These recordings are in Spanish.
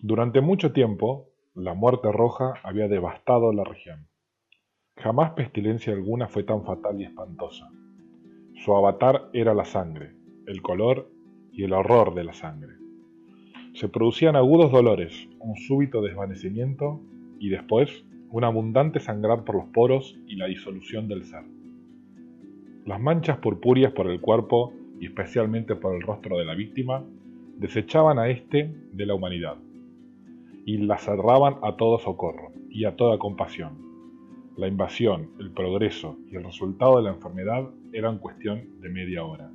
Durante mucho tiempo, la muerte roja había devastado la región. Jamás pestilencia alguna fue tan fatal y espantosa. Su avatar era la sangre, el color y el horror de la sangre. Se producían agudos dolores, un súbito desvanecimiento y después un abundante sangrar por los poros y la disolución del ser. Las manchas purpúreas por el cuerpo y especialmente por el rostro de la víctima desechaban a éste de la humanidad y la cerraban a todo socorro y a toda compasión. La invasión, el progreso y el resultado de la enfermedad eran cuestión de media hora.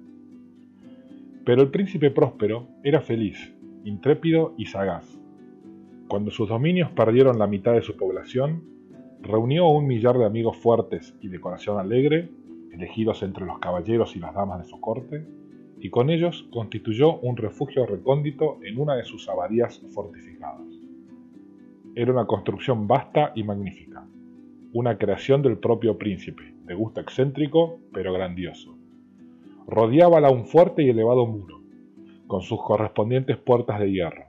Pero el príncipe próspero era feliz, intrépido y sagaz. Cuando sus dominios perdieron la mitad de su población, reunió un millar de amigos fuertes y de corazón alegre, elegidos entre los caballeros y las damas de su corte, y con ellos constituyó un refugio recóndito en una de sus abadías fortificadas. Era una construcción vasta y magnífica, una creación del propio príncipe, de gusto excéntrico pero grandioso. Rodeábala un fuerte y elevado muro, con sus correspondientes puertas de hierro.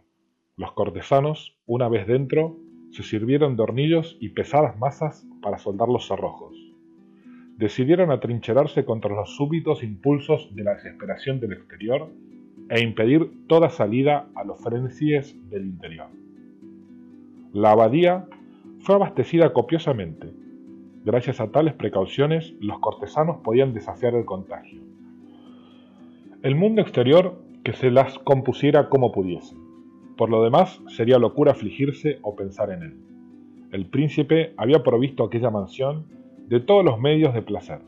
Los cortesanos, una vez dentro, se sirvieron de hornillos y pesadas masas para soldar los cerrojos. Decidieron atrincherarse contra los súbitos impulsos de la desesperación del exterior e impedir toda salida a los frenesíes del interior. La abadía fue abastecida copiosamente. Gracias a tales precauciones, los cortesanos podían desafiar el contagio. El mundo exterior que se las compusiera como pudiese. Por lo demás, sería locura afligirse o pensar en él. El príncipe había provisto aquella mansión de todos los medios de placer.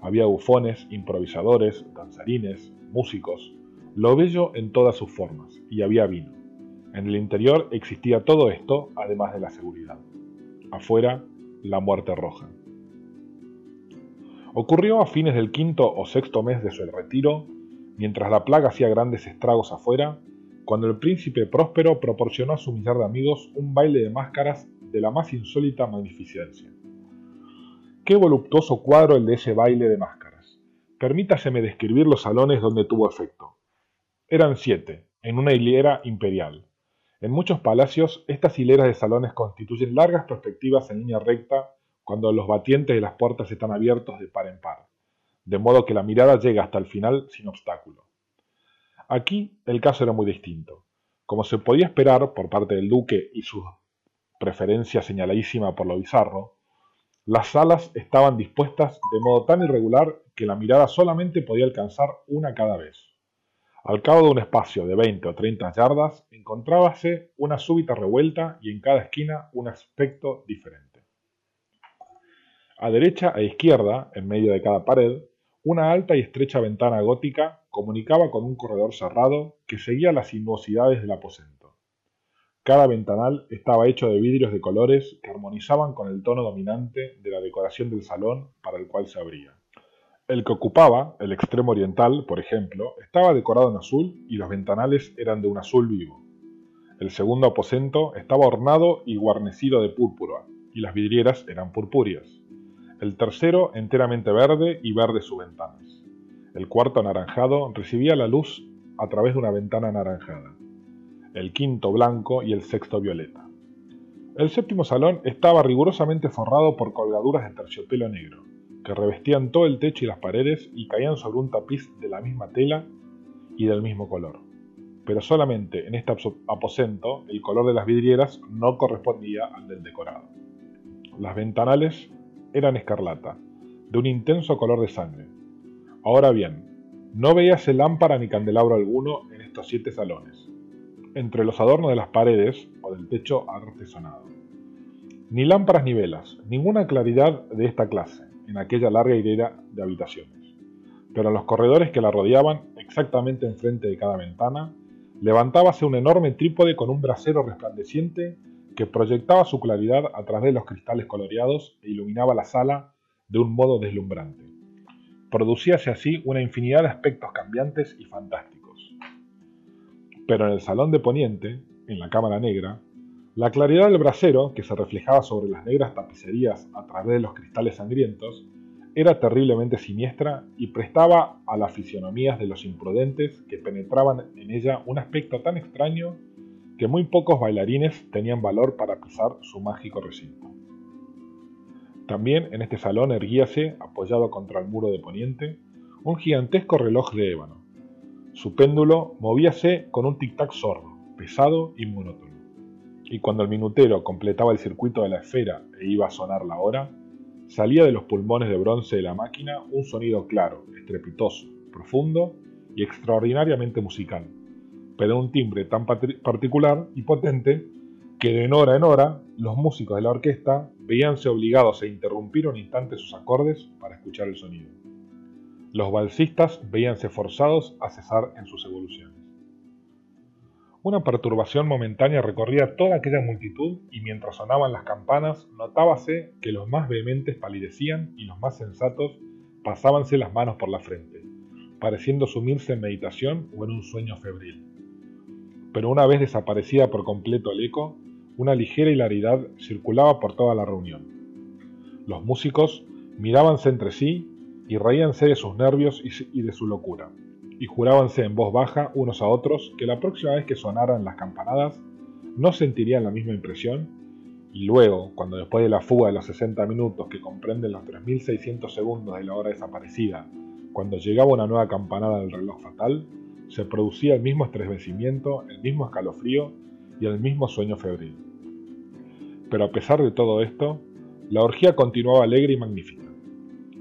Había bufones, improvisadores, danzarines, músicos, lo bello en todas sus formas, y había vino. En el interior existía todo esto, además de la seguridad. Afuera, la muerte roja. Ocurrió a fines del quinto o sexto mes de su retiro Mientras la plaga hacía grandes estragos afuera, cuando el príncipe próspero proporcionó a su millar de amigos un baile de máscaras de la más insólita magnificencia. Qué voluptuoso cuadro el de ese baile de máscaras. Permítaseme describir los salones donde tuvo efecto. Eran siete, en una hilera imperial. En muchos palacios, estas hileras de salones constituyen largas perspectivas en línea recta cuando los batientes de las puertas están abiertos de par en par de modo que la mirada llega hasta el final sin obstáculo. Aquí el caso era muy distinto. Como se podía esperar por parte del duque y su preferencia señaladísima por lo bizarro, las salas estaban dispuestas de modo tan irregular que la mirada solamente podía alcanzar una cada vez. Al cabo de un espacio de 20 o 30 yardas encontrábase una súbita revuelta y en cada esquina un aspecto diferente. A derecha e izquierda, en medio de cada pared, una alta y estrecha ventana gótica comunicaba con un corredor cerrado que seguía las sinuosidades del aposento. Cada ventanal estaba hecho de vidrios de colores que armonizaban con el tono dominante de la decoración del salón para el cual se abría. El que ocupaba, el extremo oriental, por ejemplo, estaba decorado en azul y los ventanales eran de un azul vivo. El segundo aposento estaba ornado y guarnecido de púrpura, y las vidrieras eran purpúreas el tercero enteramente verde y verde sus ventanas. El cuarto anaranjado recibía la luz a través de una ventana anaranjada. El quinto blanco y el sexto violeta. El séptimo salón estaba rigurosamente forrado por colgaduras de terciopelo negro, que revestían todo el techo y las paredes y caían sobre un tapiz de la misma tela y del mismo color. Pero solamente en este aposento el color de las vidrieras no correspondía al del decorado. Las ventanales eran escarlata, de un intenso color de sangre. Ahora bien, no veíase lámpara ni candelabro alguno en estos siete salones, entre los adornos de las paredes o del techo artesonado. Ni lámparas ni velas, ninguna claridad de esta clase en aquella larga hilera de habitaciones. Pero en los corredores que la rodeaban, exactamente enfrente de cada ventana, levantábase un enorme trípode con un brasero resplandeciente que proyectaba su claridad a través de los cristales coloreados e iluminaba la sala de un modo deslumbrante. Producíase así una infinidad de aspectos cambiantes y fantásticos. Pero en el salón de poniente, en la cámara negra, la claridad del brasero, que se reflejaba sobre las negras tapicerías a través de los cristales sangrientos, era terriblemente siniestra y prestaba a las fisionomías de los imprudentes que penetraban en ella un aspecto tan extraño que muy pocos bailarines tenían valor para pisar su mágico recinto. También en este salón erguíase, apoyado contra el muro de poniente, un gigantesco reloj de ébano. Su péndulo movíase con un tic-tac sordo, pesado y monótono. Y cuando el minutero completaba el circuito de la esfera e iba a sonar la hora, salía de los pulmones de bronce de la máquina un sonido claro, estrepitoso, profundo y extraordinariamente musical, pero un timbre tan particular y potente que de hora en hora los músicos de la orquesta veíanse obligados a interrumpir un instante sus acordes para escuchar el sonido. Los balsistas veíanse forzados a cesar en sus evoluciones. Una perturbación momentánea recorría toda aquella multitud y mientras sonaban las campanas notábase que los más vehementes palidecían y los más sensatos pasábanse las manos por la frente, pareciendo sumirse en meditación o en un sueño febril. Pero una vez desaparecida por completo el eco, una ligera hilaridad circulaba por toda la reunión. Los músicos mirábanse entre sí y reíanse de sus nervios y de su locura y jurábanse en voz baja unos a otros que la próxima vez que sonaran las campanadas no sentirían la misma impresión, y luego, cuando después de la fuga de los 60 minutos que comprenden los 3.600 segundos de la hora desaparecida, cuando llegaba una nueva campanada del reloj fatal, se producía el mismo estremecimiento, el mismo escalofrío y el mismo sueño febril. Pero a pesar de todo esto, la orgía continuaba alegre y magnífica.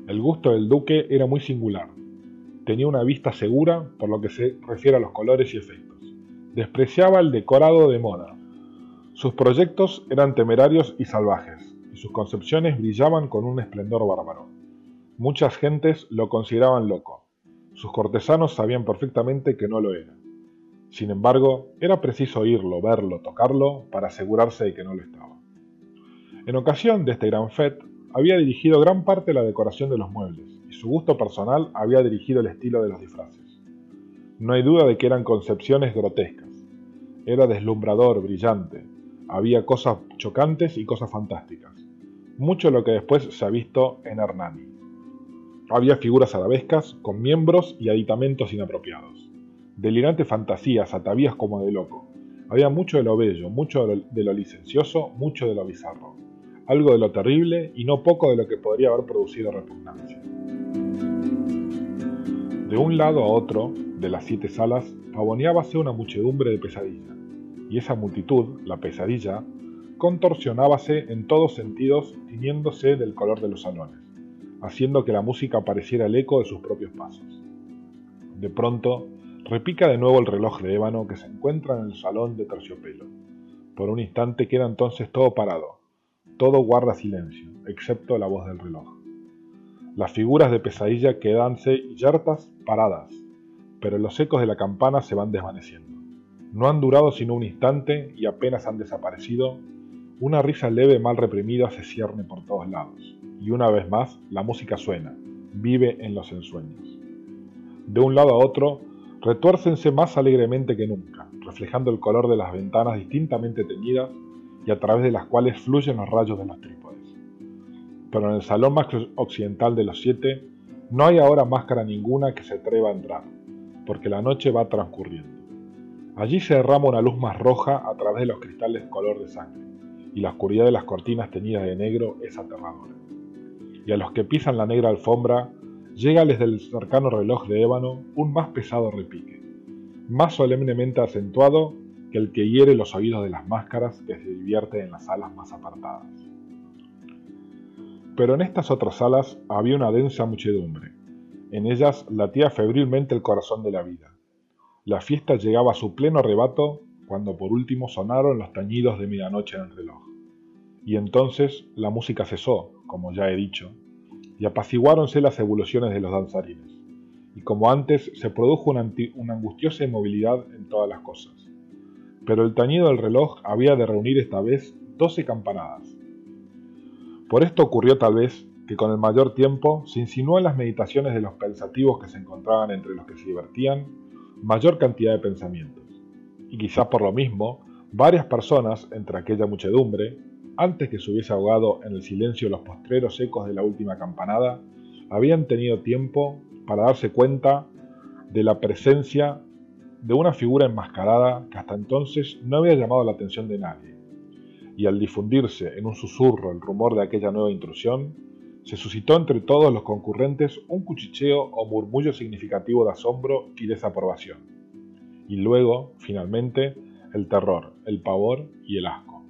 El gusto del duque era muy singular, tenía una vista segura por lo que se refiere a los colores y efectos. Despreciaba el decorado de moda. Sus proyectos eran temerarios y salvajes, y sus concepciones brillaban con un esplendor bárbaro. Muchas gentes lo consideraban loco. Sus cortesanos sabían perfectamente que no lo era. Sin embargo, era preciso oírlo, verlo, tocarlo para asegurarse de que no lo estaba. En ocasión de este gran fete, había dirigido gran parte de la decoración de los muebles, su gusto personal había dirigido el estilo de los disfraces. No hay duda de que eran concepciones grotescas. Era deslumbrador, brillante. Había cosas chocantes y cosas fantásticas. Mucho lo que después se ha visto en Hernani. Había figuras arabescas con miembros y aditamentos inapropiados. Delirantes fantasías, atavías como de loco. Había mucho de lo bello, mucho de lo licencioso, mucho de lo bizarro. Algo de lo terrible y no poco de lo que podría haber producido repugnancia. De un lado a otro de las siete salas pavoneábase una muchedumbre de pesadilla, y esa multitud, la pesadilla, contorsionábase en todos sentidos tiñéndose del color de los salones, haciendo que la música pareciera el eco de sus propios pasos. De pronto, repica de nuevo el reloj de ébano que se encuentra en el salón de terciopelo. Por un instante queda entonces todo parado, todo guarda silencio, excepto la voz del reloj. Las figuras de pesadilla quedanse yertas paradas, pero los ecos de la campana se van desvaneciendo. No han durado sino un instante y apenas han desaparecido. Una risa leve mal reprimida se cierne por todos lados, y una vez más la música suena, vive en los ensueños. De un lado a otro, retuércense más alegremente que nunca, reflejando el color de las ventanas distintamente teñidas y a través de las cuales fluyen los rayos de los trípodes pero en el salón más occidental de los siete no hay ahora máscara ninguna que se atreva a entrar, porque la noche va transcurriendo. Allí se derrama una luz más roja a través de los cristales color de sangre, y la oscuridad de las cortinas teñidas de negro es aterradora. Y a los que pisan la negra alfombra, llega desde el cercano reloj de ébano un más pesado repique, más solemnemente acentuado que el que hiere los oídos de las máscaras que se divierten en las salas más apartadas. Pero en estas otras salas había una densa muchedumbre. En ellas latía febrilmente el corazón de la vida. La fiesta llegaba a su pleno arrebato cuando por último sonaron los tañidos de medianoche en el reloj. Y entonces la música cesó, como ya he dicho, y apaciguáronse las evoluciones de los danzarines. Y como antes se produjo una, una angustiosa inmovilidad en todas las cosas. Pero el tañido del reloj había de reunir esta vez doce campanadas, por esto ocurrió tal vez que con el mayor tiempo se insinuó en las meditaciones de los pensativos que se encontraban entre los que se divertían mayor cantidad de pensamientos. Y quizá por lo mismo, varias personas entre aquella muchedumbre, antes que se hubiese ahogado en el silencio los postreros ecos de la última campanada, habían tenido tiempo para darse cuenta de la presencia de una figura enmascarada que hasta entonces no había llamado la atención de nadie, y al difundirse en un susurro el rumor de aquella nueva intrusión, se suscitó entre todos los concurrentes un cuchicheo o murmullo significativo de asombro y desaprobación, y luego, finalmente, el terror, el pavor y el asco.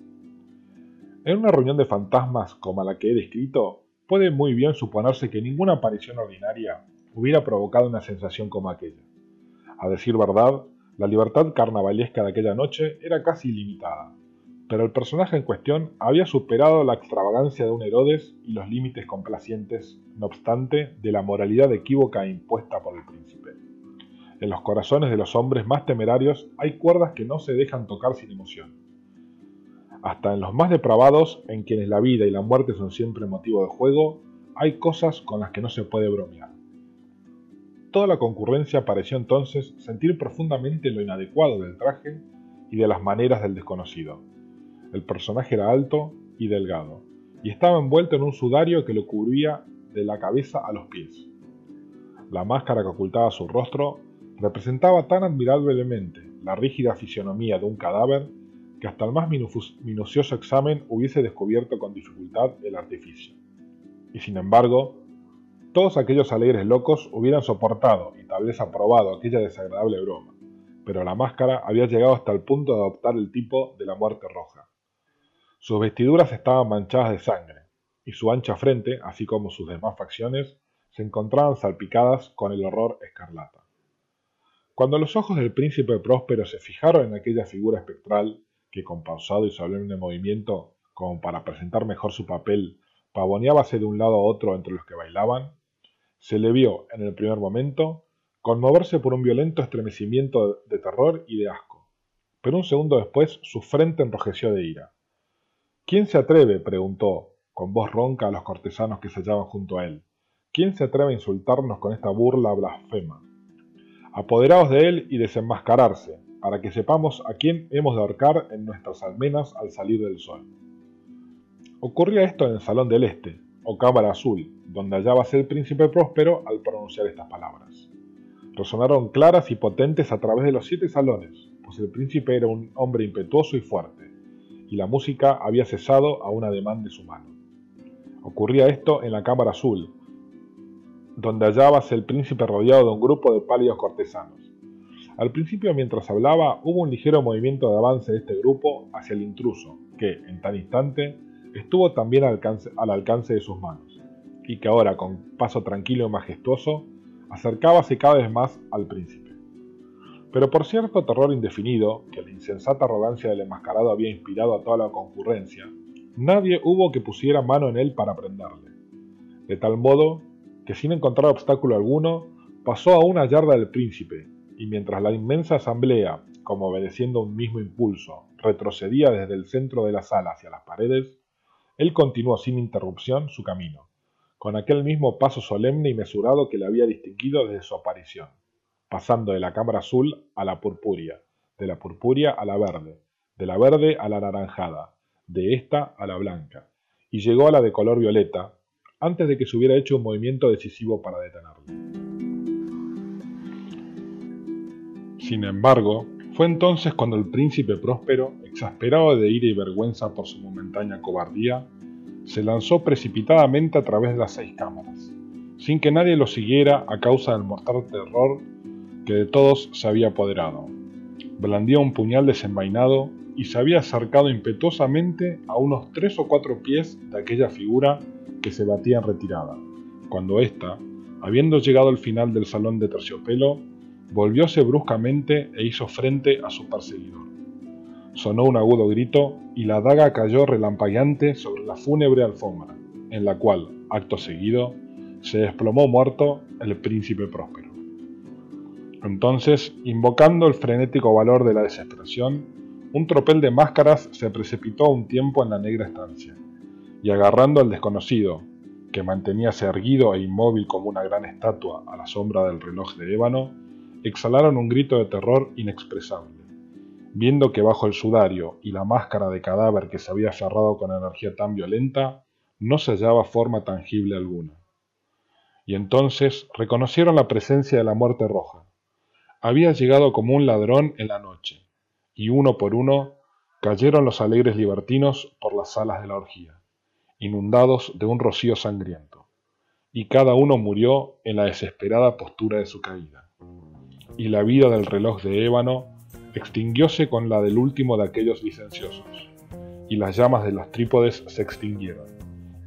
En una reunión de fantasmas como la que he descrito, puede muy bien suponerse que ninguna aparición ordinaria hubiera provocado una sensación como aquella. A decir verdad, la libertad carnavalesca de aquella noche era casi ilimitada, pero el personaje en cuestión había superado la extravagancia de un Herodes y los límites complacientes, no obstante, de la moralidad equívoca impuesta por el príncipe. En los corazones de los hombres más temerarios hay cuerdas que no se dejan tocar sin emoción. Hasta en los más depravados, en quienes la vida y la muerte son siempre motivo de juego, hay cosas con las que no se puede bromear. Toda la concurrencia pareció entonces sentir profundamente lo inadecuado del traje y de las maneras del desconocido. El personaje era alto y delgado, y estaba envuelto en un sudario que lo cubría de la cabeza a los pies. La máscara que ocultaba su rostro representaba tan admirablemente la rígida fisionomía de un cadáver que hasta el más minucioso examen hubiese descubierto con dificultad el artificio. Y sin embargo, todos aquellos alegres locos hubieran soportado y tal vez aprobado aquella desagradable broma, pero la máscara había llegado hasta el punto de adoptar el tipo de la muerte roja. Sus vestiduras estaban manchadas de sangre, y su ancha frente, así como sus demás facciones, se encontraban salpicadas con el horror escarlata. Cuando los ojos del príncipe próspero se fijaron en aquella figura espectral, que con pausado y solemne movimiento, como para presentar mejor su papel, pavoneábase de un lado a otro entre los que bailaban, se le vio, en el primer momento, conmoverse por un violento estremecimiento de terror y de asco. Pero un segundo después su frente enrojeció de ira. ¿Quién se atreve? preguntó, con voz ronca a los cortesanos que se hallaban junto a él. ¿Quién se atreve a insultarnos con esta burla blasfema? Apoderaos de él y desenmascararse, para que sepamos a quién hemos de ahorcar en nuestras almenas al salir del sol. Ocurría esto en el Salón del Este, o Cámara Azul, donde hallábase el príncipe próspero al pronunciar estas palabras. Resonaron claras y potentes a través de los siete salones, pues el príncipe era un hombre impetuoso y fuerte, y la música había cesado a un ademán de su mano. Ocurría esto en la Cámara Azul, donde hallábase el príncipe rodeado de un grupo de pálidos cortesanos. Al principio, mientras hablaba, hubo un ligero movimiento de avance de este grupo hacia el intruso, que, en tal instante, estuvo también al alcance, al alcance de sus manos, y que ahora, con paso tranquilo y majestuoso, acercábase cada vez más al príncipe. Pero por cierto terror indefinido, que la insensata arrogancia del enmascarado había inspirado a toda la concurrencia, nadie hubo que pusiera mano en él para prenderle. De tal modo que sin encontrar obstáculo alguno, pasó a una yarda del príncipe, y mientras la inmensa asamblea, como obedeciendo un mismo impulso, retrocedía desde el centro de la sala hacia las paredes, él continuó sin interrupción su camino, con aquel mismo paso solemne y mesurado que le había distinguido desde su aparición, pasando de la cámara azul a la purpúrea, de la purpúrea a la verde, de la verde a la naranjada, de esta a la blanca, y llegó a la de color violeta, antes de que se hubiera hecho un movimiento decisivo para detenerlo. Sin embargo, fue entonces cuando el príncipe próspero, exasperado de ira y vergüenza por su momentánea cobardía, se lanzó precipitadamente a través de las seis cámaras, sin que nadie lo siguiera a causa del mortal terror que de todos se había apoderado. Blandía un puñal desenvainado y se había acercado impetuosamente a unos tres o cuatro pies de aquella figura que se batía en retirada, cuando ésta, habiendo llegado al final del salón de terciopelo, volvióse bruscamente e hizo frente a su perseguidor. Sonó un agudo grito y la daga cayó relampagueante sobre la fúnebre alfombra, en la cual, acto seguido, se desplomó muerto el príncipe próspero. Entonces, invocando el frenético valor de la desesperación, un tropel de máscaras se precipitó un tiempo en la negra estancia, y agarrando al desconocido, que manteníase erguido e inmóvil como una gran estatua a la sombra del reloj de ébano, exhalaron un grito de terror inexpresable, viendo que bajo el sudario y la máscara de cadáver que se había cerrado con energía tan violenta, no se hallaba forma tangible alguna. Y entonces reconocieron la presencia de la muerte roja. Había llegado como un ladrón en la noche, y uno por uno cayeron los alegres libertinos por las salas de la orgía, inundados de un rocío sangriento, y cada uno murió en la desesperada postura de su caída. Y la vida del reloj de ébano extinguióse con la del último de aquellos licenciosos, y las llamas de los trípodes se extinguieron,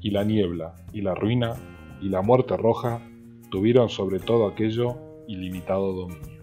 y la niebla, y la ruina, y la muerte roja tuvieron sobre todo aquello ilimitado dominio.